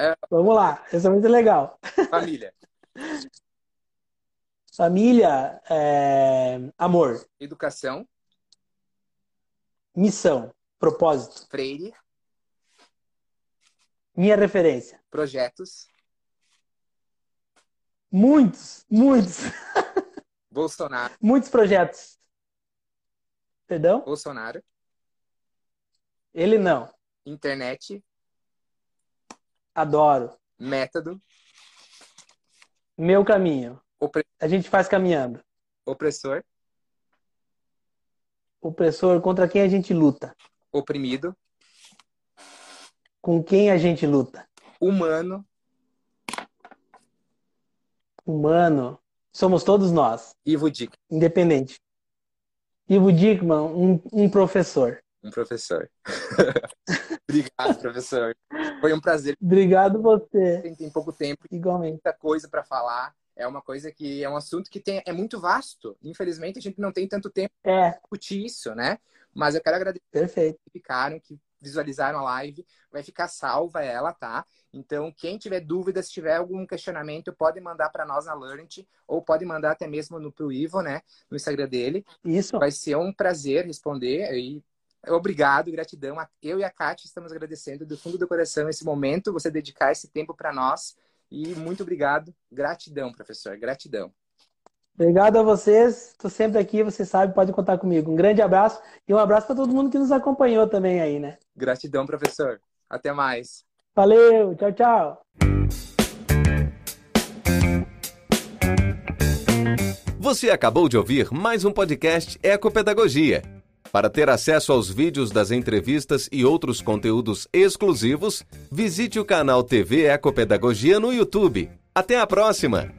Uh... Vamos lá, isso é muito legal. Família. Família, é... amor. Educação. Missão, propósito. Freire. Minha referência. Projetos. Muitos, muitos. Bolsonaro. Muitos projetos. Perdão? Bolsonaro. Ele não. Internet. Adoro. Método. Meu caminho. Opre... A gente faz caminhando. Opressor. Opressor contra quem a gente luta. Oprimido. Com quem a gente luta. Humano. Humano. Somos todos nós. Ivo Dickman. Independente. Ivo Dickman, um, um professor um professor. Obrigado, professor. Foi um prazer. Obrigado você. Tem, tem pouco tempo. Igualmente. Muita coisa para falar. É uma coisa que é um assunto que tem, é muito vasto. Infelizmente, a gente não tem tanto tempo é. para discutir isso, né? Mas eu quero agradecer Perfeito. que ficaram, que visualizaram a live. Vai ficar salva ela, tá? Então, quem tiver dúvida, se tiver algum questionamento, pode mandar para nós na Learning ou pode mandar até mesmo no pro Ivo, né? No Instagram dele. Isso. Vai ser um prazer responder e Obrigado, gratidão. Eu e a Kátia estamos agradecendo do fundo do coração esse momento, você dedicar esse tempo para nós. E muito obrigado. Gratidão, professor. Gratidão. Obrigado a vocês. Estou sempre aqui, você sabe, pode contar comigo. Um grande abraço e um abraço para todo mundo que nos acompanhou também aí, né? Gratidão, professor. Até mais. Valeu. Tchau, tchau. Você acabou de ouvir mais um podcast Ecopedagogia. Para ter acesso aos vídeos das entrevistas e outros conteúdos exclusivos, visite o canal TV Ecopedagogia no YouTube. Até a próxima!